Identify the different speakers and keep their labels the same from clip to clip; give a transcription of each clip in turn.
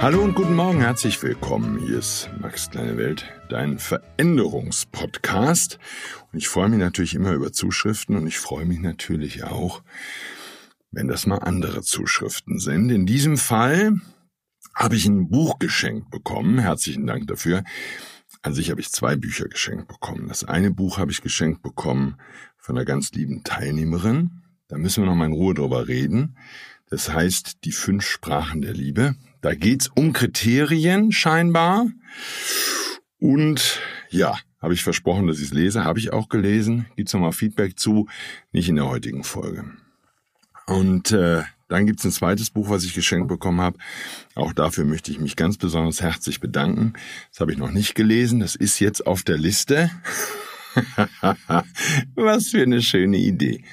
Speaker 1: Hallo und guten Morgen, herzlich willkommen. Hier ist Max Kleine Welt, dein Veränderungspodcast. Und ich freue mich natürlich immer über Zuschriften und ich freue mich natürlich auch, wenn das mal andere Zuschriften sind. In diesem Fall habe ich ein Buch geschenkt bekommen. Herzlichen Dank dafür. An sich habe ich zwei Bücher geschenkt bekommen. Das eine Buch habe ich geschenkt bekommen von einer ganz lieben Teilnehmerin. Da müssen wir noch mal in Ruhe drüber reden. Das heißt, die fünf Sprachen der Liebe. Da geht's um Kriterien scheinbar. Und ja, habe ich versprochen, dass ich es lese. Habe ich auch gelesen. Gibt's nochmal Feedback zu. Nicht in der heutigen Folge. Und äh, dann gibt's ein zweites Buch, was ich geschenkt bekommen habe. Auch dafür möchte ich mich ganz besonders herzlich bedanken. Das habe ich noch nicht gelesen. Das ist jetzt auf der Liste. was für eine schöne Idee.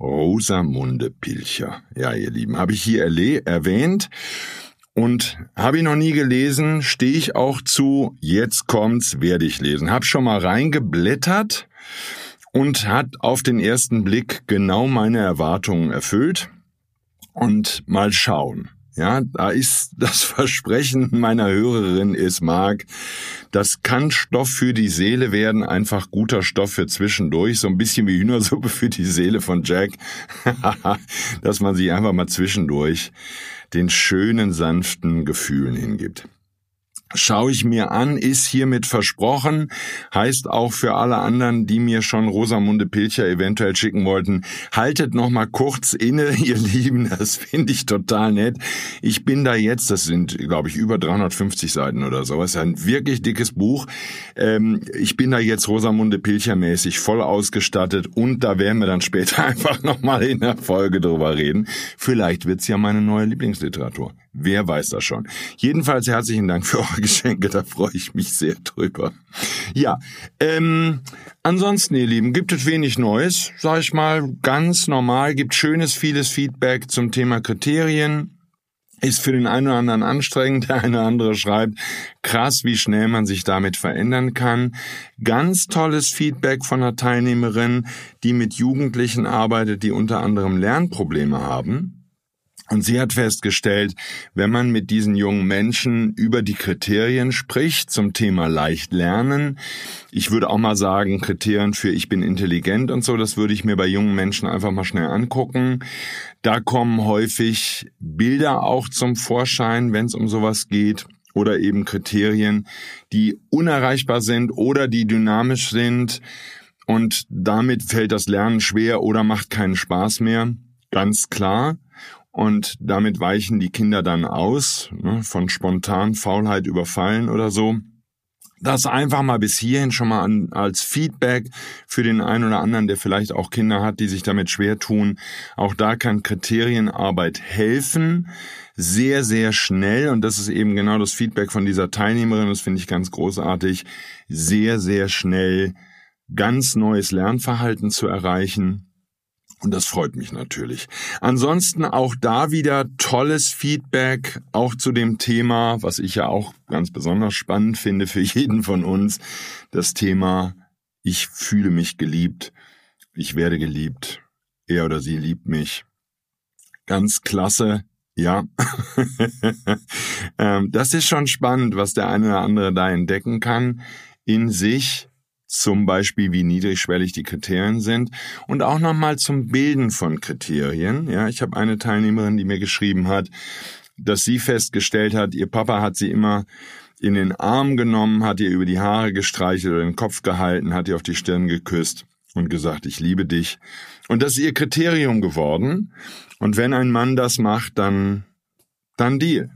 Speaker 1: Rosamunde Pilcher. Ja, ihr Lieben, habe ich hier erwähnt und habe ich noch nie gelesen, stehe ich auch zu, jetzt kommt's, werde ich lesen. Hab schon mal reingeblättert und hat auf den ersten Blick genau meine Erwartungen erfüllt. Und mal schauen. Ja, da ist das Versprechen meiner Hörerin ist Mark. Das kann Stoff für die Seele werden, einfach guter Stoff für zwischendurch, so ein bisschen wie Hühnersuppe für die Seele von Jack, dass man sich einfach mal zwischendurch den schönen, sanften Gefühlen hingibt schaue ich mir an, ist hiermit versprochen, heißt auch für alle anderen, die mir schon Rosamunde Pilcher eventuell schicken wollten, haltet noch mal kurz inne, ihr Lieben, das finde ich total nett. Ich bin da jetzt, das sind, glaube ich, über 350 Seiten oder so, ist ein wirklich dickes Buch. Ähm, ich bin da jetzt Rosamunde Pilcher mäßig voll ausgestattet und da werden wir dann später einfach noch mal in der Folge drüber reden. Vielleicht wird's ja meine neue Lieblingsliteratur. Wer weiß das schon. Jedenfalls herzlichen Dank für eure Geschenke, da freue ich mich sehr drüber. Ja, ähm, ansonsten, ihr Lieben, gibt es wenig Neues, sag ich mal, ganz normal, gibt schönes, vieles Feedback zum Thema Kriterien. Ist für den einen oder anderen anstrengend, der eine oder andere schreibt, krass, wie schnell man sich damit verändern kann. Ganz tolles Feedback von einer Teilnehmerin, die mit Jugendlichen arbeitet, die unter anderem Lernprobleme haben und sie hat festgestellt, wenn man mit diesen jungen Menschen über die Kriterien spricht zum Thema leicht lernen, ich würde auch mal sagen, Kriterien für ich bin intelligent und so, das würde ich mir bei jungen Menschen einfach mal schnell angucken. Da kommen häufig Bilder auch zum Vorschein, wenn es um sowas geht oder eben Kriterien, die unerreichbar sind oder die dynamisch sind und damit fällt das Lernen schwer oder macht keinen Spaß mehr. Ganz klar. Und damit weichen die Kinder dann aus, ne, von spontan Faulheit überfallen oder so. Das einfach mal bis hierhin schon mal an, als Feedback für den einen oder anderen, der vielleicht auch Kinder hat, die sich damit schwer tun. Auch da kann Kriterienarbeit helfen. Sehr, sehr schnell. Und das ist eben genau das Feedback von dieser Teilnehmerin. Das finde ich ganz großartig. Sehr, sehr schnell ganz neues Lernverhalten zu erreichen und das freut mich natürlich. Ansonsten auch da wieder tolles Feedback, auch zu dem Thema, was ich ja auch ganz besonders spannend finde für jeden von uns, das Thema, ich fühle mich geliebt, ich werde geliebt, er oder sie liebt mich. Ganz klasse, ja. Ähm, das ist schon spannend, was der eine oder andere da entdecken kann in sich zum Beispiel wie niedrigschwellig die Kriterien sind und auch nochmal zum Bilden von Kriterien. Ja, ich habe eine Teilnehmerin, die mir geschrieben hat, dass sie festgestellt hat, ihr Papa hat sie immer in den Arm genommen, hat ihr über die Haare gestreichelt oder den Kopf gehalten, hat ihr auf die Stirn geküsst. und gesagt, ich liebe dich. Und das ist ihr Kriterium geworden. Und wenn ein Mann das macht, dann, dann Deal.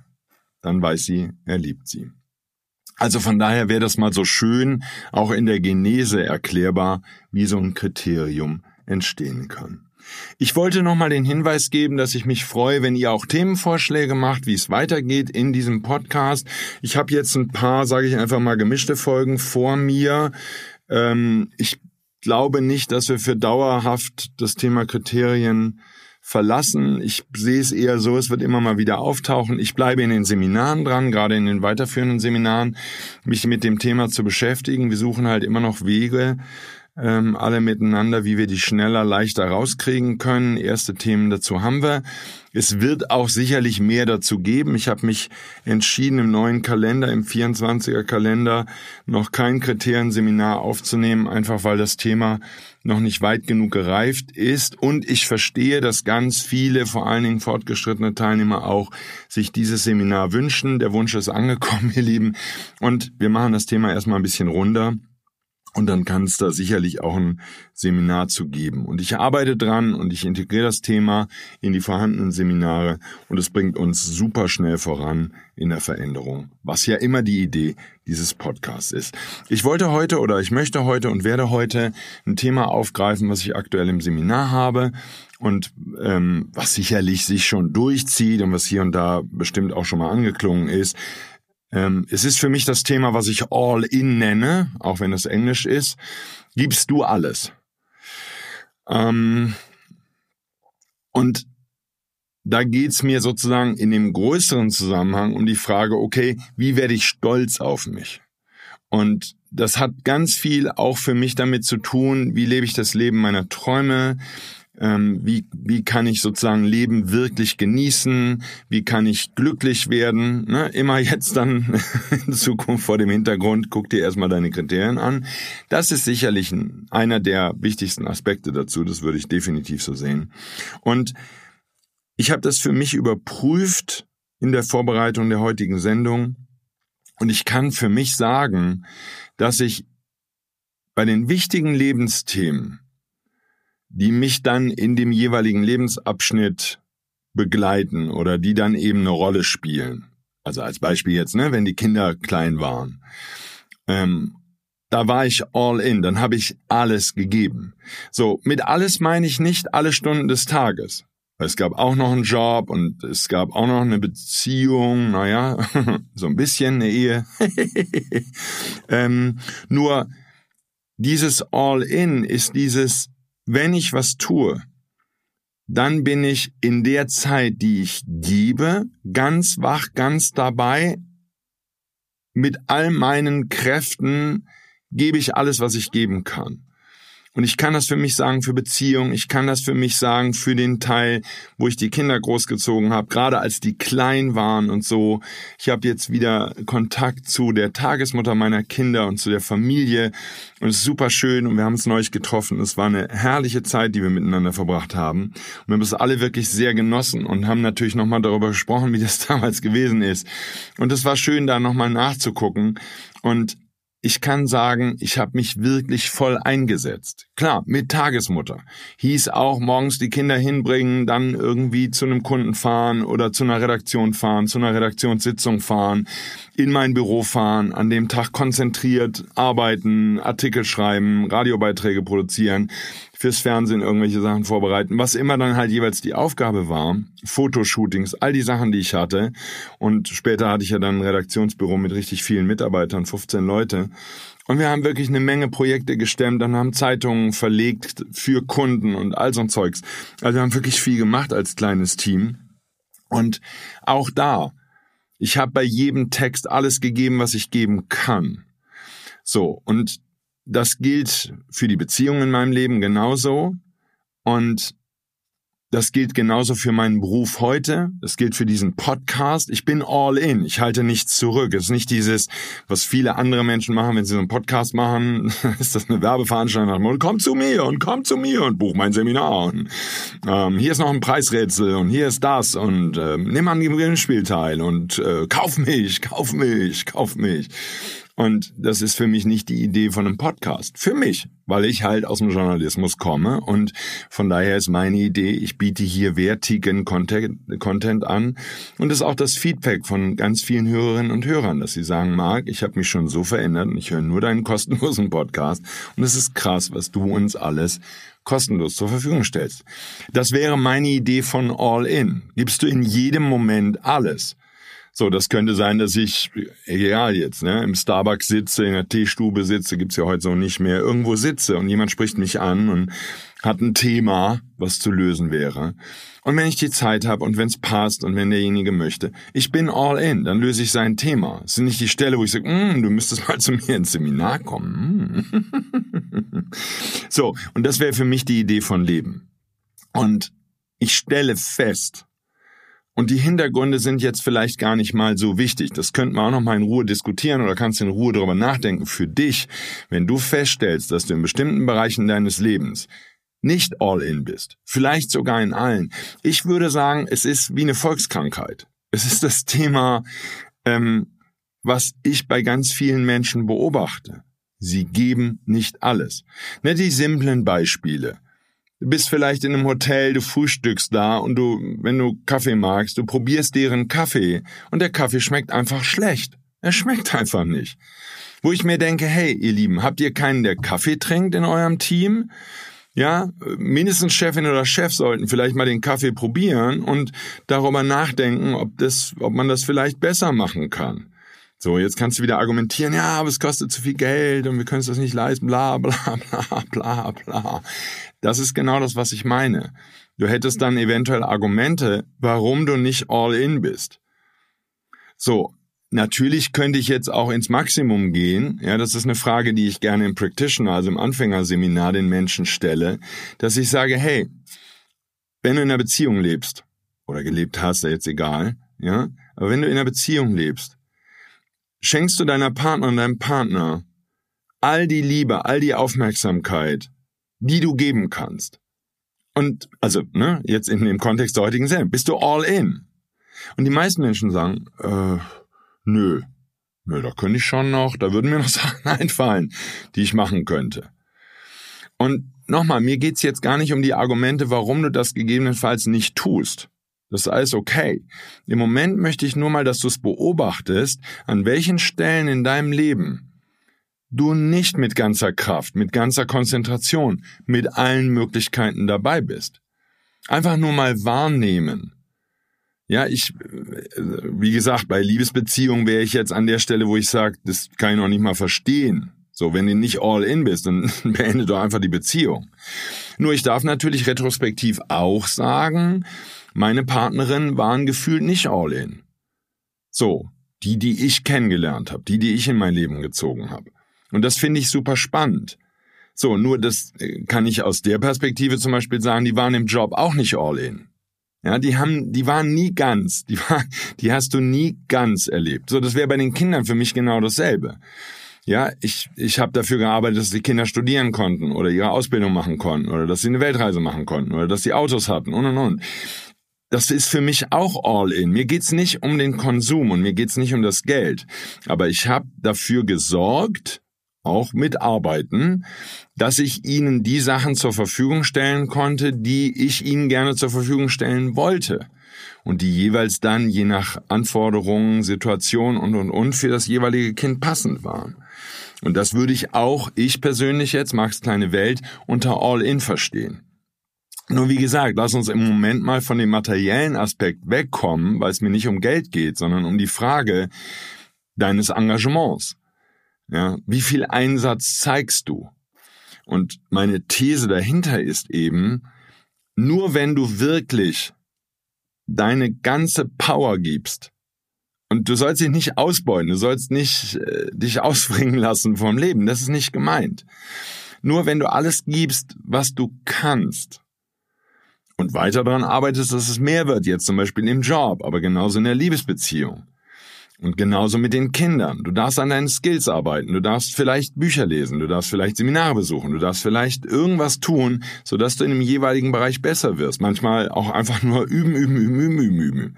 Speaker 1: Dann weiß sie, er liebt sie. Also von daher wäre das mal so schön, auch in der Genese erklärbar, wie so ein Kriterium entstehen kann. Ich wollte nochmal den Hinweis geben, dass ich mich freue, wenn ihr auch Themenvorschläge macht, wie es weitergeht in diesem Podcast. Ich habe jetzt ein paar, sage ich einfach mal, gemischte Folgen vor mir. Ähm, ich glaube nicht, dass wir für dauerhaft das Thema Kriterien verlassen. Ich sehe es eher so, es wird immer mal wieder auftauchen. Ich bleibe in den Seminaren dran, gerade in den weiterführenden Seminaren, mich mit dem Thema zu beschäftigen. Wir suchen halt immer noch Wege, ähm, alle miteinander, wie wir die schneller, leichter rauskriegen können. Erste Themen dazu haben wir. Es wird auch sicherlich mehr dazu geben. Ich habe mich entschieden, im neuen Kalender, im 24er Kalender, noch kein Kriterienseminar aufzunehmen, einfach weil das Thema noch nicht weit genug gereift ist. Und ich verstehe, dass ganz viele, vor allen Dingen fortgeschrittene Teilnehmer auch, sich dieses Seminar wünschen. Der Wunsch ist angekommen, ihr Lieben. Und wir machen das Thema erstmal ein bisschen runter. Und dann kann es da sicherlich auch ein Seminar zu geben. Und ich arbeite dran und ich integriere das Thema in die vorhandenen Seminare und es bringt uns super schnell voran in der Veränderung, was ja immer die Idee dieses Podcasts ist. Ich wollte heute oder ich möchte heute und werde heute ein Thema aufgreifen, was ich aktuell im Seminar habe und ähm, was sicherlich sich schon durchzieht und was hier und da bestimmt auch schon mal angeklungen ist. Ähm, es ist für mich das Thema, was ich All In nenne, auch wenn es Englisch ist. Gibst du alles? Ähm, und da geht's mir sozusagen in dem größeren Zusammenhang um die Frage, okay, wie werde ich stolz auf mich? Und das hat ganz viel auch für mich damit zu tun, wie lebe ich das Leben meiner Träume, ähm, wie, wie kann ich sozusagen Leben wirklich genießen, wie kann ich glücklich werden. Ne? Immer jetzt dann in Zukunft vor dem Hintergrund, guck dir erstmal deine Kriterien an. Das ist sicherlich einer der wichtigsten Aspekte dazu, das würde ich definitiv so sehen. Und ich habe das für mich überprüft in der Vorbereitung der heutigen Sendung und ich kann für mich sagen, dass ich bei den wichtigen Lebensthemen die mich dann in dem jeweiligen Lebensabschnitt begleiten oder die dann eben eine Rolle spielen. Also als Beispiel jetzt, ne, wenn die Kinder klein waren. Ähm, da war ich all in, dann habe ich alles gegeben. So, mit alles meine ich nicht alle Stunden des Tages. Es gab auch noch einen Job und es gab auch noch eine Beziehung, naja, so ein bisschen eine Ehe. ähm, nur dieses All-in ist dieses, wenn ich was tue, dann bin ich in der Zeit, die ich gebe, ganz wach, ganz dabei. Mit all meinen Kräften gebe ich alles, was ich geben kann. Und ich kann das für mich sagen für Beziehungen, ich kann das für mich sagen für den Teil, wo ich die Kinder großgezogen habe, gerade als die klein waren und so. Ich habe jetzt wieder Kontakt zu der Tagesmutter meiner Kinder und zu der Familie und es ist super schön und wir haben uns neulich getroffen. Es war eine herrliche Zeit, die wir miteinander verbracht haben. Und wir haben es alle wirklich sehr genossen und haben natürlich nochmal darüber gesprochen, wie das damals gewesen ist. Und es war schön, da nochmal nachzugucken. Und ich kann sagen, ich habe mich wirklich voll eingesetzt. Klar, mit Tagesmutter. Hieß auch morgens die Kinder hinbringen, dann irgendwie zu einem Kunden fahren oder zu einer Redaktion fahren, zu einer Redaktionssitzung fahren, in mein Büro fahren, an dem Tag konzentriert arbeiten, Artikel schreiben, Radiobeiträge produzieren fürs Fernsehen irgendwelche Sachen vorbereiten, was immer dann halt jeweils die Aufgabe war, Fotoshootings, all die Sachen, die ich hatte. Und später hatte ich ja dann ein Redaktionsbüro mit richtig vielen Mitarbeitern, 15 Leute. Und wir haben wirklich eine Menge Projekte gestemmt, dann haben Zeitungen verlegt für Kunden und all so ein Zeugs. Also wir haben wirklich viel gemacht als kleines Team. Und auch da, ich habe bei jedem Text alles gegeben, was ich geben kann. So, und das gilt für die Beziehungen in meinem Leben genauso. Und das gilt genauso für meinen Beruf heute. Das gilt für diesen Podcast. Ich bin all in. Ich halte nichts zurück. Es ist nicht dieses, was viele andere Menschen machen, wenn sie so einen Podcast machen, ist das eine Werbeveranstaltung. Und komm zu mir und komm zu mir und buch mein Seminar. Und, ähm, hier ist noch ein Preisrätsel und hier ist das und ähm, nimm an dem Gewinnspiel teil und äh, kauf mich, kauf mich, kauf mich. Und das ist für mich nicht die Idee von einem Podcast. Für mich, weil ich halt aus dem Journalismus komme und von daher ist meine Idee, ich biete hier wertigen Content, Content an und das ist auch das Feedback von ganz vielen Hörerinnen und Hörern, dass sie sagen, Marc, ich habe mich schon so verändert und ich höre nur deinen kostenlosen Podcast und es ist krass, was du uns alles kostenlos zur Verfügung stellst. Das wäre meine Idee von All In. Gibst du in jedem Moment alles. So, das könnte sein, dass ich, egal jetzt, ne, im Starbucks sitze, in der Teestube sitze, gibt's ja heute so nicht mehr, irgendwo sitze und jemand spricht mich an und hat ein Thema, was zu lösen wäre. Und wenn ich die Zeit habe und wenn es passt und wenn derjenige möchte, ich bin all in, dann löse ich sein Thema. Es ist nicht die Stelle, wo ich sage, mm, du müsstest mal zu mir ins Seminar kommen. Mm. so, und das wäre für mich die Idee von Leben. Und ich stelle fest, und die Hintergründe sind jetzt vielleicht gar nicht mal so wichtig. Das könnten wir auch noch mal in Ruhe diskutieren oder kannst in Ruhe darüber nachdenken. Für dich, wenn du feststellst, dass du in bestimmten Bereichen deines Lebens nicht all in bist, vielleicht sogar in allen. Ich würde sagen, es ist wie eine Volkskrankheit. Es ist das Thema, ähm, was ich bei ganz vielen Menschen beobachte. Sie geben nicht alles. Ne, die simplen Beispiele. Du bist vielleicht in einem Hotel, du frühstückst da und du, wenn du Kaffee magst, du probierst deren Kaffee und der Kaffee schmeckt einfach schlecht. Er schmeckt einfach nicht. Wo ich mir denke, hey, ihr Lieben, habt ihr keinen, der Kaffee trinkt in eurem Team? Ja, mindestens Chefin oder Chef sollten vielleicht mal den Kaffee probieren und darüber nachdenken, ob das, ob man das vielleicht besser machen kann. So, jetzt kannst du wieder argumentieren, ja, aber es kostet zu viel Geld und wir können es das nicht leisten, bla bla bla bla bla. Das ist genau das, was ich meine. Du hättest dann eventuell Argumente, warum du nicht all in bist. So, natürlich könnte ich jetzt auch ins Maximum gehen. Ja, das ist eine Frage, die ich gerne im Practitioner, also im Anfängerseminar den Menschen stelle, dass ich sage, hey, wenn du in einer Beziehung lebst, oder gelebt hast, ist jetzt egal, ja, aber wenn du in einer Beziehung lebst, schenkst du deiner Partnerin, deinem Partner all die Liebe, all die Aufmerksamkeit, die du geben kannst. Und also, ne, jetzt in dem Kontext der heutigen Sendung, bist du all in. Und die meisten Menschen sagen, äh, nö, nö, da könnte ich schon noch, da würden mir noch Sachen einfallen, die ich machen könnte. Und nochmal, mir geht's jetzt gar nicht um die Argumente, warum du das gegebenenfalls nicht tust. Das ist alles okay. Im Moment möchte ich nur mal, dass du es beobachtest, an welchen Stellen in deinem Leben du nicht mit ganzer Kraft, mit ganzer Konzentration, mit allen Möglichkeiten dabei bist. Einfach nur mal wahrnehmen. Ja, ich, wie gesagt, bei Liebesbeziehungen wäre ich jetzt an der Stelle, wo ich sage, das kann ich noch nicht mal verstehen. So, wenn du nicht all in bist, dann beende doch einfach die Beziehung. Nur ich darf natürlich retrospektiv auch sagen, meine Partnerin waren gefühlt nicht all in. So, die, die ich kennengelernt habe, die, die ich in mein Leben gezogen habe. Und das finde ich super spannend. So, nur das äh, kann ich aus der Perspektive zum Beispiel sagen, die waren im Job auch nicht all in. Ja, die haben, die waren nie ganz, die war, die hast du nie ganz erlebt. So, das wäre bei den Kindern für mich genau dasselbe. Ja, ich, ich habe dafür gearbeitet, dass die Kinder studieren konnten oder ihre Ausbildung machen konnten oder dass sie eine Weltreise machen konnten oder dass sie Autos hatten und und und. Das ist für mich auch all in. Mir geht's nicht um den Konsum und mir geht's nicht um das Geld. Aber ich habe dafür gesorgt, auch mitarbeiten, dass ich ihnen die Sachen zur Verfügung stellen konnte, die ich ihnen gerne zur Verfügung stellen wollte und die jeweils dann je nach Anforderungen, Situation und und und für das jeweilige Kind passend waren. Und das würde ich auch, ich persönlich jetzt, Max kleine Welt, unter All-In verstehen. Nur wie gesagt, lass uns im Moment mal von dem materiellen Aspekt wegkommen, weil es mir nicht um Geld geht, sondern um die Frage deines Engagements. Ja, wie viel Einsatz zeigst du? Und meine These dahinter ist eben, nur wenn du wirklich deine ganze Power gibst, und du sollst dich nicht ausbeuten, du sollst nicht äh, dich ausbringen lassen vom Leben, das ist nicht gemeint. Nur wenn du alles gibst, was du kannst, und weiter daran arbeitest, dass es mehr wird, jetzt zum Beispiel im Job, aber genauso in der Liebesbeziehung, Und genauso mit den Kindern. Du darfst an deinen Skills arbeiten, du darfst vielleicht Bücher lesen, du darfst vielleicht Seminare besuchen, du darfst vielleicht irgendwas tun, sodass du in dem jeweiligen Bereich besser wirst. Manchmal auch einfach nur üben, üben, üben, üben, üben, üben.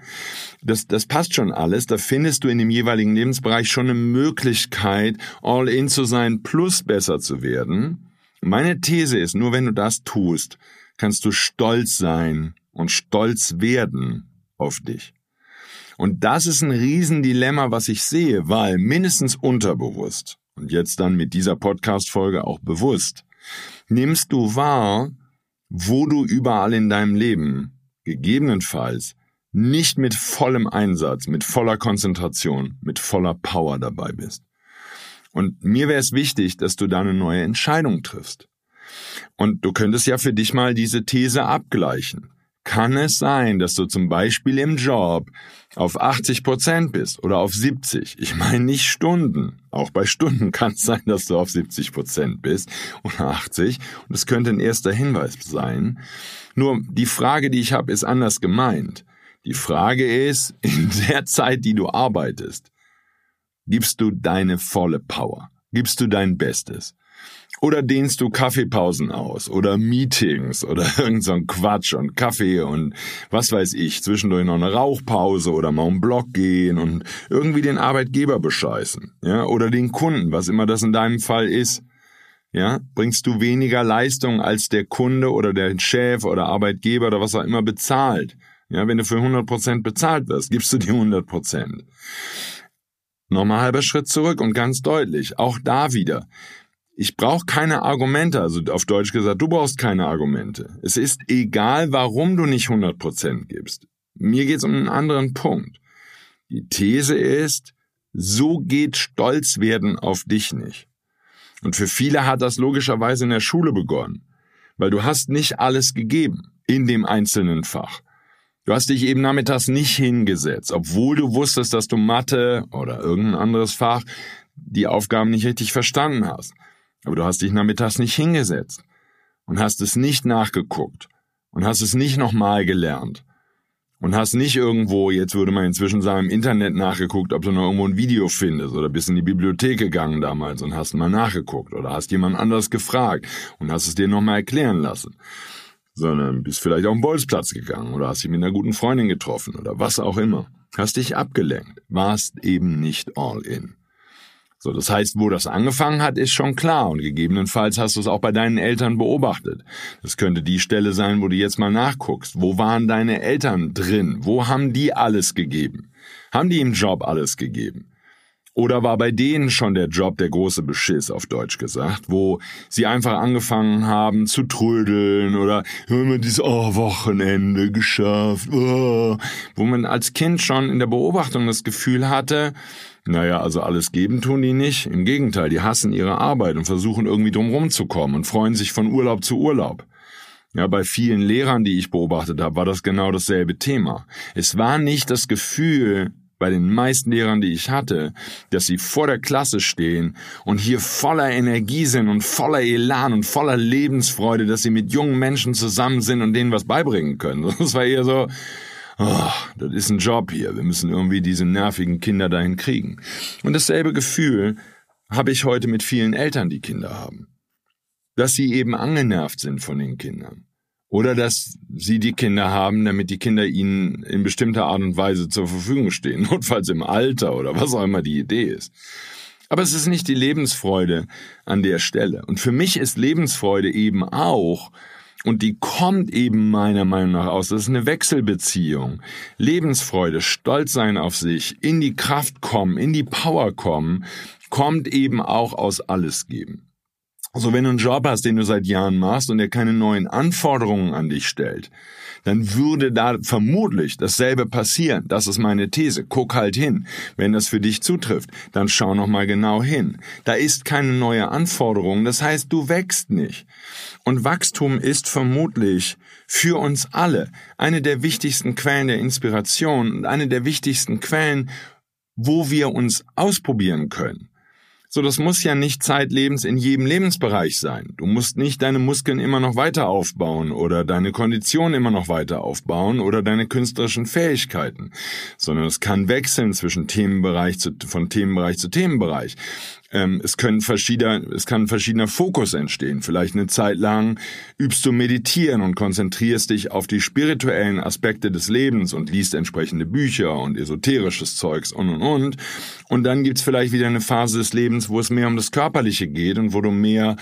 Speaker 1: Das, das passt schon alles. Da findest du in dem jeweiligen Lebensbereich schon eine Möglichkeit, all in zu sein, plus besser zu werden. Meine These ist, nur wenn du das tust, kannst du stolz sein und stolz werden auf dich. Und das ist ein Riesendilemma, was ich sehe, weil mindestens unterbewusst und jetzt dann mit dieser Podcast-Folge auch bewusst, nimmst du wahr, wo du überall in deinem Leben gegebenenfalls nicht mit vollem Einsatz, mit voller Konzentration, mit voller Power dabei bist. Und mir wäre es wichtig, dass du da eine neue Entscheidung triffst. Und du könntest ja für dich mal diese These abgleichen. Kann es sein, dass du zum Beispiel im Job auf 80 Prozent bist oder auf 70? Ich meine nicht Stunden. Auch bei Stunden kann es sein, dass du auf 70 Prozent bist oder 80. Und es könnte ein erster Hinweis sein. Nur die Frage, die ich habe, ist anders gemeint. Die Frage ist, in der Zeit, die du arbeitest, gibst du deine volle Power? Gibst du dein Bestes? Oder dehnst du Kaffeepausen aus oder Meetings oder irgend so ein Quatsch und Kaffee und was weiß ich, zwischendurch noch eine Rauchpause oder mal um Block gehen und irgendwie den Arbeitgeber bescheißen, ja, oder den Kunden, was immer das in deinem Fall ist. Ja, bringst du weniger Leistung als der Kunde oder der Chef oder Arbeitgeber oder was auch immer bezahlt. Ja, wenn du für 100% bezahlt wirst, gibst du dir 100%. Nochmal halber Schritt zurück und ganz deutlich, auch da wieder. Ich brauche keine Argumente, also auf Deutsch gesagt, du brauchst keine Argumente. Es ist egal, warum du nicht 100% gibst. Mir geht es um einen anderen Punkt. Die These ist, so geht Stolz werden auf dich nicht. Und für viele hat das logischerweise in der Schule begonnen, weil du hast nicht alles gegeben in dem einzelnen Fach. Du hast dich eben nachmittags nicht hingesetzt, obwohl du wusstest, dass du Mathe oder irgendein anderes Fach die Aufgaben nicht richtig verstanden hast. Aber du hast dich nachmittags nicht hingesetzt und hast es nicht nachgeguckt und hast es nicht nochmal gelernt und hast nicht irgendwo, jetzt würde man inzwischen sagen, im Internet nachgeguckt, ob du noch irgendwo ein Video findest oder bist in die Bibliothek gegangen damals und hast mal nachgeguckt oder hast jemand anderes gefragt und hast es dir nochmal erklären lassen sondern bist vielleicht auf den Bolzplatz gegangen oder hast dich mit einer guten Freundin getroffen oder was auch immer. Hast dich abgelenkt, warst eben nicht all in. So, das heißt, wo das angefangen hat, ist schon klar und gegebenenfalls hast du es auch bei deinen Eltern beobachtet. Das könnte die Stelle sein, wo du jetzt mal nachguckst. Wo waren deine Eltern drin? Wo haben die alles gegeben? Haben die im Job alles gegeben? Oder war bei denen schon der Job der große Beschiss, auf Deutsch gesagt, wo sie einfach angefangen haben zu trödeln oder haben wir dieses oh, Wochenende geschafft, oh, wo man als Kind schon in der Beobachtung das Gefühl hatte, naja, also alles geben tun die nicht. Im Gegenteil, die hassen ihre Arbeit und versuchen irgendwie drumherum zu kommen und freuen sich von Urlaub zu Urlaub. Ja, bei vielen Lehrern, die ich beobachtet habe, war das genau dasselbe Thema. Es war nicht das Gefühl, bei den meisten Lehrern, die ich hatte, dass sie vor der Klasse stehen und hier voller Energie sind und voller Elan und voller Lebensfreude, dass sie mit jungen Menschen zusammen sind und denen was beibringen können. Das war eher so, oh, das ist ein Job hier, wir müssen irgendwie diese nervigen Kinder dahin kriegen. Und dasselbe Gefühl habe ich heute mit vielen Eltern, die Kinder haben. Dass sie eben angenervt sind von den Kindern. Oder dass sie die Kinder haben, damit die Kinder ihnen in bestimmter Art und Weise zur Verfügung stehen, notfalls im Alter oder was auch immer die Idee ist. Aber es ist nicht die Lebensfreude an der Stelle. Und für mich ist Lebensfreude eben auch, und die kommt eben meiner Meinung nach aus, das ist eine Wechselbeziehung. Lebensfreude, Stolz sein auf sich, in die Kraft kommen, in die Power kommen, kommt eben auch aus alles geben. Also wenn du einen Job hast, den du seit Jahren machst und der keine neuen Anforderungen an dich stellt, dann würde da vermutlich dasselbe passieren. Das ist meine These. Guck halt hin. Wenn das für dich zutrifft, dann schau noch mal genau hin. Da ist keine neue Anforderung. Das heißt, du wächst nicht. Und Wachstum ist vermutlich für uns alle eine der wichtigsten Quellen der Inspiration und eine der wichtigsten Quellen, wo wir uns ausprobieren können. So, das muss ja nicht zeitlebens in jedem Lebensbereich sein. Du musst nicht deine Muskeln immer noch weiter aufbauen oder deine Kondition immer noch weiter aufbauen oder deine künstlerischen Fähigkeiten, sondern es kann wechseln zwischen Themenbereich zu, von Themenbereich zu Themenbereich. Ähm, es können verschiedener, es kann verschiedener Fokus entstehen. Vielleicht eine Zeit lang übst du meditieren und konzentrierst dich auf die spirituellen Aspekte des Lebens und liest entsprechende Bücher und esoterisches Zeugs und und und. Und dann gibt's vielleicht wieder eine Phase des Lebens, wo es mehr um das Körperliche geht und wo du mehr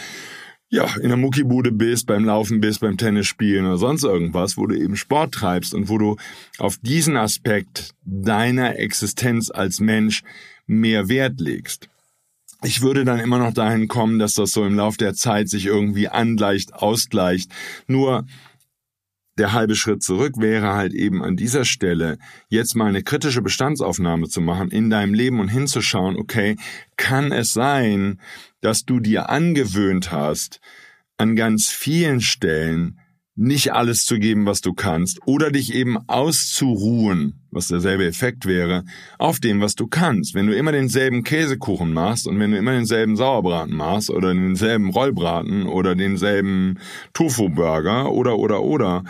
Speaker 1: ja, in der Muckibude bist, beim Laufen bist, beim Tennis spielen oder sonst irgendwas, wo du eben Sport treibst und wo du auf diesen Aspekt deiner Existenz als Mensch mehr Wert legst ich würde dann immer noch dahin kommen, dass das so im Lauf der Zeit sich irgendwie angleicht, ausgleicht. Nur der halbe Schritt zurück wäre halt eben an dieser Stelle jetzt mal eine kritische Bestandsaufnahme zu machen in deinem Leben und hinzuschauen, okay, kann es sein, dass du dir angewöhnt hast, an ganz vielen Stellen nicht alles zu geben, was du kannst, oder dich eben auszuruhen, was derselbe Effekt wäre, auf dem, was du kannst. Wenn du immer denselben Käsekuchen machst und wenn du immer denselben Sauerbraten machst oder denselben Rollbraten oder denselben Tofu-Burger oder oder oder,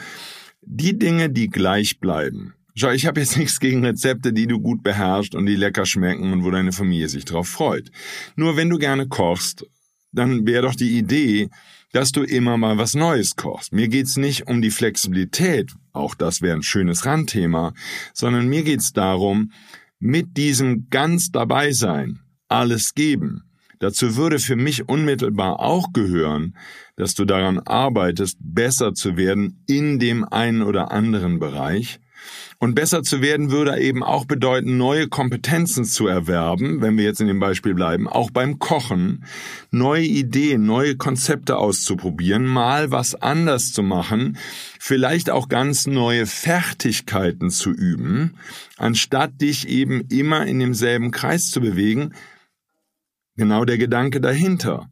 Speaker 1: die Dinge, die gleich bleiben. Schau, ich habe jetzt nichts gegen Rezepte, die du gut beherrschst und die lecker schmecken und wo deine Familie sich drauf freut. Nur wenn du gerne kochst, dann wäre doch die Idee, dass du immer mal was Neues kochst. Mir geht's nicht um die Flexibilität, auch das wäre ein schönes Randthema, sondern mir geht's darum, mit diesem ganz dabei sein, alles geben. Dazu würde für mich unmittelbar auch gehören, dass du daran arbeitest, besser zu werden in dem einen oder anderen Bereich, und besser zu werden würde eben auch bedeuten, neue Kompetenzen zu erwerben, wenn wir jetzt in dem Beispiel bleiben, auch beim Kochen, neue Ideen, neue Konzepte auszuprobieren, mal was anders zu machen, vielleicht auch ganz neue Fertigkeiten zu üben, anstatt dich eben immer in demselben Kreis zu bewegen. Genau der Gedanke dahinter.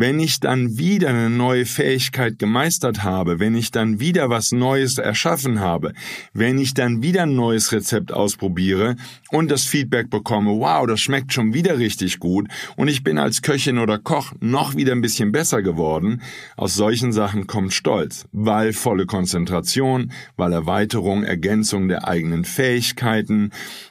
Speaker 1: Wenn ich dann wieder eine neue Fähigkeit gemeistert habe, wenn ich dann wieder was Neues erschaffen habe, wenn ich dann wieder ein neues Rezept ausprobiere und das Feedback bekomme, wow, das schmeckt schon wieder richtig gut und ich bin als Köchin oder Koch noch wieder ein bisschen besser geworden, aus solchen Sachen kommt Stolz, weil volle Konzentration, weil Erweiterung, Ergänzung der eigenen Fähigkeiten,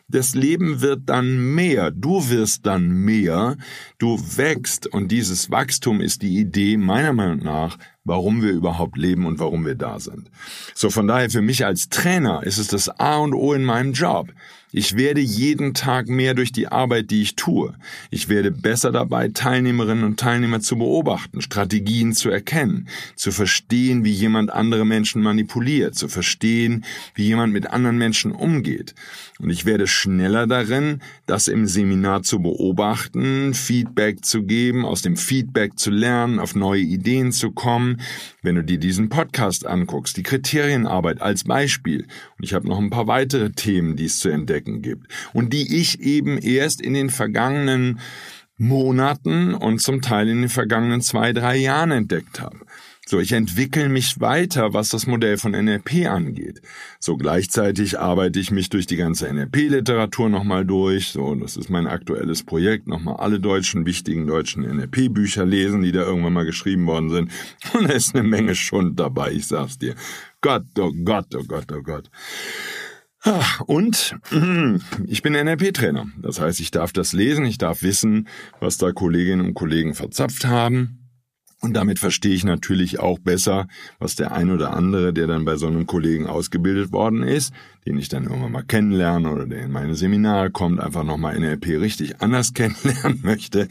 Speaker 1: das Leben wird dann mehr, du wirst dann mehr, du wächst und dieses Wachstum ist die Idee meiner Meinung nach, warum wir überhaupt leben und warum wir da sind. So von daher für mich als Trainer ist es das A und O in meinem Job. Ich werde jeden Tag mehr durch die Arbeit, die ich tue. Ich werde besser dabei, Teilnehmerinnen und Teilnehmer zu beobachten, Strategien zu erkennen, zu verstehen, wie jemand andere Menschen manipuliert, zu verstehen, wie jemand mit anderen Menschen umgeht. Und ich werde schneller darin, das im Seminar zu beobachten, Feedback zu geben, aus dem Feedback zu lernen, auf neue Ideen zu kommen. Wenn du dir diesen Podcast anguckst, die Kriterienarbeit als Beispiel, und ich habe noch ein paar weitere Themen, die es zu entdecken gibt, und die ich eben erst in den vergangenen Monaten und zum Teil in den vergangenen zwei, drei Jahren entdeckt habe. So, ich entwickle mich weiter, was das Modell von NLP angeht. So, gleichzeitig arbeite ich mich durch die ganze NLP-Literatur nochmal durch. So, das ist mein aktuelles Projekt. Nochmal alle deutschen, wichtigen deutschen NLP-Bücher lesen, die da irgendwann mal geschrieben worden sind. Und da ist eine Menge Schund dabei, ich sag's dir. Gott, oh Gott, oh Gott, oh Gott. Und ich bin NLP-Trainer. Das heißt, ich darf das lesen, ich darf wissen, was da Kolleginnen und Kollegen verzapft haben. Und damit verstehe ich natürlich auch besser, was der ein oder andere, der dann bei so einem Kollegen ausgebildet worden ist, den ich dann irgendwann mal kennenlerne oder der in meine Seminare kommt, einfach nochmal NLP richtig anders kennenlernen möchte,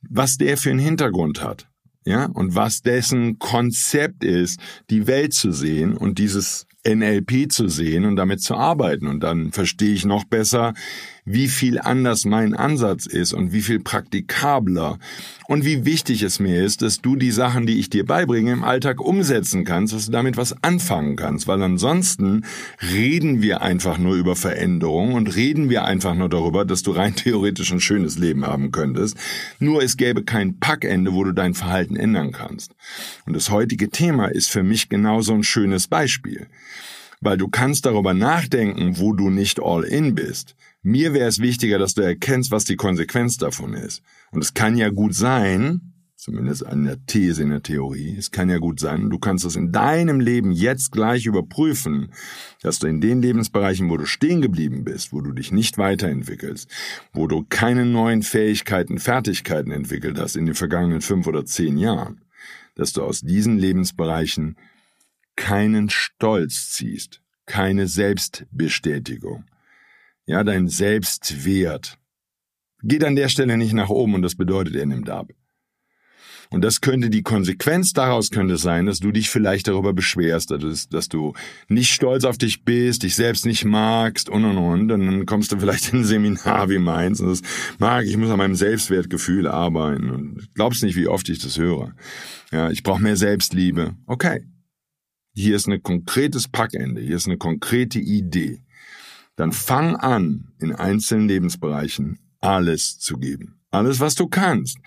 Speaker 1: was der für einen Hintergrund hat. Ja, und was dessen Konzept ist, die Welt zu sehen und dieses NLP zu sehen und damit zu arbeiten. Und dann verstehe ich noch besser, wie viel anders mein Ansatz ist und wie viel praktikabler und wie wichtig es mir ist, dass du die Sachen, die ich dir beibringe, im Alltag umsetzen kannst, dass du damit was anfangen kannst, weil ansonsten reden wir einfach nur über Veränderung und reden wir einfach nur darüber, dass du rein theoretisch ein schönes Leben haben könntest, nur es gäbe kein Packende, wo du dein Verhalten ändern kannst. Und das heutige Thema ist für mich genauso ein schönes Beispiel weil du kannst darüber nachdenken, wo du nicht all in bist. Mir wäre es wichtiger, dass du erkennst, was die Konsequenz davon ist. Und es kann ja gut sein, zumindest an der These in der Theorie, es kann ja gut sein, du kannst es in deinem Leben jetzt gleich überprüfen, dass du in den Lebensbereichen, wo du stehen geblieben bist, wo du dich nicht weiterentwickelst, wo du keine neuen Fähigkeiten, Fertigkeiten entwickelt hast in den vergangenen fünf oder zehn Jahren, dass du aus diesen Lebensbereichen keinen Stolz ziehst, keine Selbstbestätigung, ja, dein Selbstwert geht an der Stelle nicht nach oben und das bedeutet, er nimmt ab. Und das könnte die Konsequenz daraus könnte sein, dass du dich vielleicht darüber beschwerst, dass, dass du nicht stolz auf dich bist, dich selbst nicht magst und und und. Und dann kommst du vielleicht in ein Seminar wie meins und das mag, ich muss an meinem Selbstwertgefühl arbeiten und glaubst nicht, wie oft ich das höre. Ja, ich brauche mehr Selbstliebe. Okay. Hier ist ein konkretes Packende, hier ist eine konkrete Idee. Dann fang an, in einzelnen Lebensbereichen alles zu geben. Alles, was du kannst.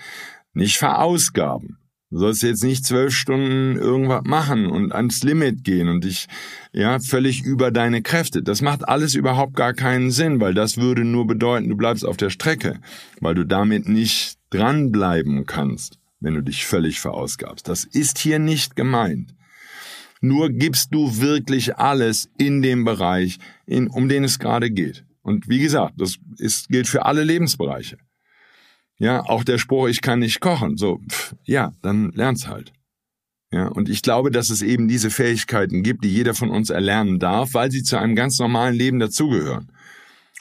Speaker 1: Nicht verausgaben. Du sollst jetzt nicht zwölf Stunden irgendwas machen und ans Limit gehen und dich, ja, völlig über deine Kräfte. Das macht alles überhaupt gar keinen Sinn, weil das würde nur bedeuten, du bleibst auf der Strecke, weil du damit nicht dranbleiben kannst, wenn du dich völlig verausgabst. Das ist hier nicht gemeint. Nur gibst du wirklich alles in dem Bereich, in, um den es gerade geht. Und wie gesagt, das ist, gilt für alle Lebensbereiche. Ja, auch der Spruch, ich kann nicht kochen. So, pff, ja, dann lern's halt. Ja, und ich glaube, dass es eben diese Fähigkeiten gibt, die jeder von uns erlernen darf, weil sie zu einem ganz normalen Leben dazugehören.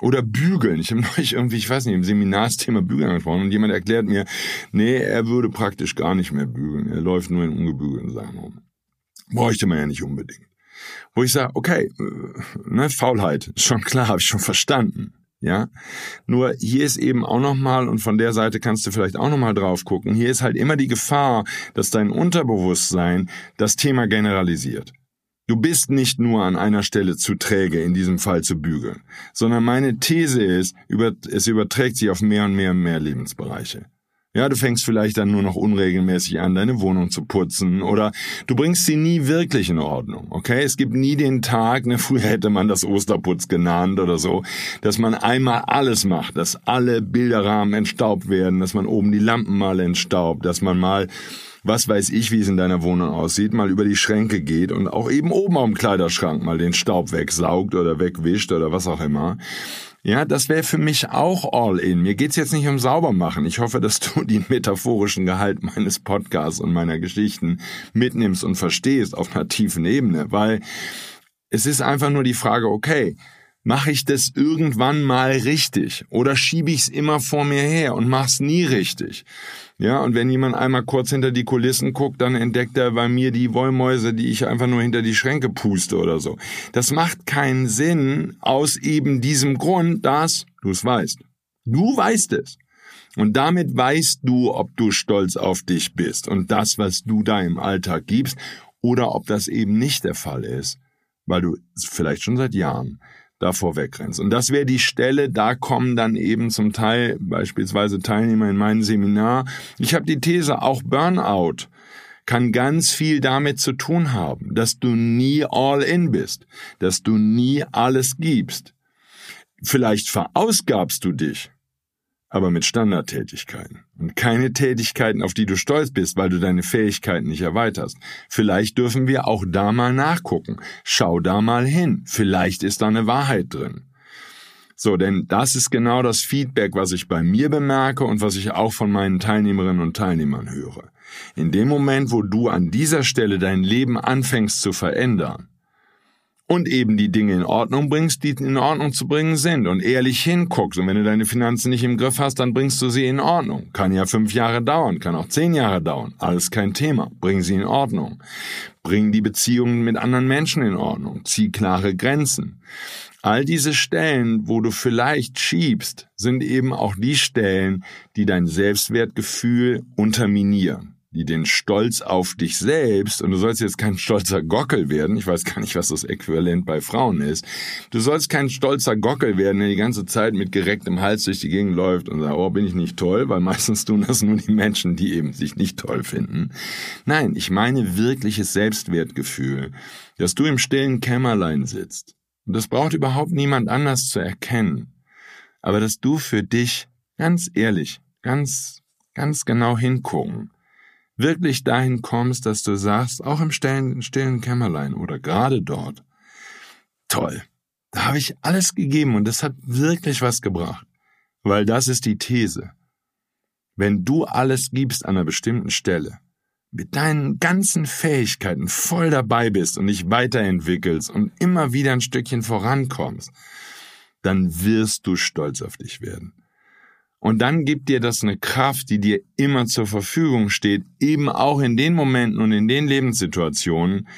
Speaker 1: Oder bügeln. Ich habe neulich irgendwie, ich weiß nicht, im Seminar das Thema Bügeln angesprochen und jemand erklärt mir, nee, er würde praktisch gar nicht mehr bügeln. Er läuft nur in ungebügelten Sachen rum. Bräuchte man ja nicht unbedingt. Wo ich sage, okay, äh, ne, Faulheit, schon klar, habe ich schon verstanden. Ja, nur hier ist eben auch nochmal, und von der Seite kannst du vielleicht auch nochmal drauf gucken, hier ist halt immer die Gefahr, dass dein Unterbewusstsein das Thema generalisiert. Du bist nicht nur an einer Stelle zu träge, in diesem Fall zu bügeln, sondern meine These ist, es überträgt sich auf mehr und mehr und mehr Lebensbereiche. Ja, du fängst vielleicht dann nur noch unregelmäßig an, deine Wohnung zu putzen oder du bringst sie nie wirklich in Ordnung, okay? Es gibt nie den Tag, ne, früher hätte man das Osterputz genannt oder so, dass man einmal alles macht, dass alle Bilderrahmen entstaubt werden, dass man oben die Lampen mal entstaubt, dass man mal was weiß ich, wie es in deiner Wohnung aussieht, mal über die Schränke geht und auch eben oben am Kleiderschrank mal den Staub wegsaugt oder wegwischt oder was auch immer. Ja, das wäre für mich auch all in. Mir geht's jetzt nicht um Saubermachen. Ich hoffe, dass du den metaphorischen Gehalt meines Podcasts und meiner Geschichten mitnimmst und verstehst auf einer tiefen Ebene, weil es ist einfach nur die Frage, okay, mache ich das irgendwann mal richtig oder schiebe ich's immer vor mir her und mach's nie richtig? Ja, und wenn jemand einmal kurz hinter die Kulissen guckt, dann entdeckt er bei mir die Wollmäuse, die ich einfach nur hinter die Schränke puste oder so. Das macht keinen Sinn aus eben diesem Grund, dass du es weißt. Du weißt es. Und damit weißt du, ob du stolz auf dich bist und das, was du da im Alltag gibst, oder ob das eben nicht der Fall ist, weil du vielleicht schon seit Jahren davor wegrennst. Und das wäre die Stelle, da kommen dann eben zum Teil beispielsweise Teilnehmer in meinem Seminar. Ich habe die These, auch Burnout kann ganz viel damit zu tun haben, dass du nie all in bist, dass du nie alles gibst. Vielleicht verausgabst du dich, aber mit Standardtätigkeiten und keine Tätigkeiten, auf die du stolz bist, weil du deine Fähigkeiten nicht erweiterst. Vielleicht dürfen wir auch da mal nachgucken. Schau da mal hin. Vielleicht ist da eine Wahrheit drin. So, denn das ist genau das Feedback, was ich bei mir bemerke und was ich auch von meinen Teilnehmerinnen und Teilnehmern höre. In dem Moment, wo du an dieser Stelle dein Leben anfängst zu verändern, und eben die Dinge in Ordnung bringst, die in Ordnung zu bringen sind und ehrlich hinguckst. Und wenn du deine Finanzen nicht im Griff hast, dann bringst du sie in Ordnung. Kann ja fünf Jahre dauern, kann auch zehn Jahre dauern. Alles kein Thema. Bring sie in Ordnung. Bring die Beziehungen mit anderen Menschen in Ordnung. Zieh klare Grenzen. All diese Stellen, wo du vielleicht schiebst, sind eben auch die Stellen, die dein Selbstwertgefühl unterminieren die den Stolz auf dich selbst, und du sollst jetzt kein stolzer Gockel werden, ich weiß gar nicht, was das Äquivalent bei Frauen ist, du sollst kein stolzer Gockel werden, der die ganze Zeit mit gerecktem Hals durch die Gegend läuft und sagt, oh, bin ich nicht toll, weil meistens tun das nur die Menschen, die eben sich nicht toll finden. Nein, ich meine wirkliches Selbstwertgefühl, dass du im stillen Kämmerlein sitzt. Und das braucht überhaupt niemand anders zu erkennen aber dass du für dich ganz ehrlich, ganz, ganz genau hingucken, wirklich dahin kommst, dass du sagst, auch im stillen, Kämmerlein oder gerade dort, toll, da habe ich alles gegeben und das hat wirklich was gebracht. Weil das ist die These. Wenn du alles gibst an einer bestimmten Stelle, mit deinen ganzen Fähigkeiten voll dabei bist und dich weiterentwickelst und immer wieder ein Stückchen vorankommst, dann wirst du stolz auf dich werden. Und dann gibt dir das eine Kraft, die dir immer zur Verfügung steht, eben auch in den Momenten und in den Lebenssituationen,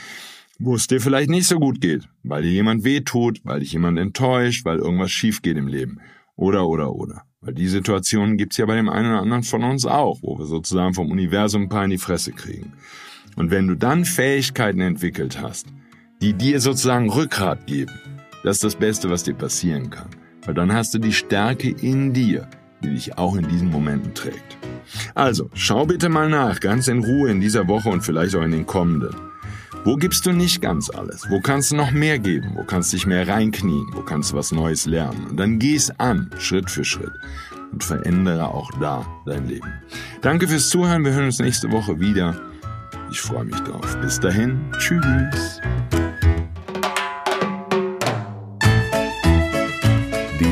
Speaker 1: wo es dir vielleicht nicht so gut geht, weil dir jemand wehtut, weil dich jemand enttäuscht, weil irgendwas schief geht im Leben. Oder, oder, oder. Weil die Situationen gibt's ja bei dem einen oder anderen von uns auch, wo wir sozusagen vom Universum ein paar in die Fresse kriegen. Und wenn du dann Fähigkeiten entwickelt hast, die dir sozusagen Rückgrat geben, das ist das Beste, was dir passieren kann. Weil dann hast du die Stärke in dir, die dich auch in diesen Momenten trägt. Also, schau bitte mal nach, ganz in Ruhe in dieser Woche und vielleicht auch in den kommenden. Wo gibst du nicht ganz alles? Wo kannst du noch mehr geben? Wo kannst du dich mehr reinknien? Wo kannst du was Neues lernen? Und dann geh es an, Schritt für Schritt. Und verändere auch da dein Leben. Danke fürs Zuhören. Wir hören uns nächste Woche wieder. Ich freue mich drauf. Bis dahin. Tschüss.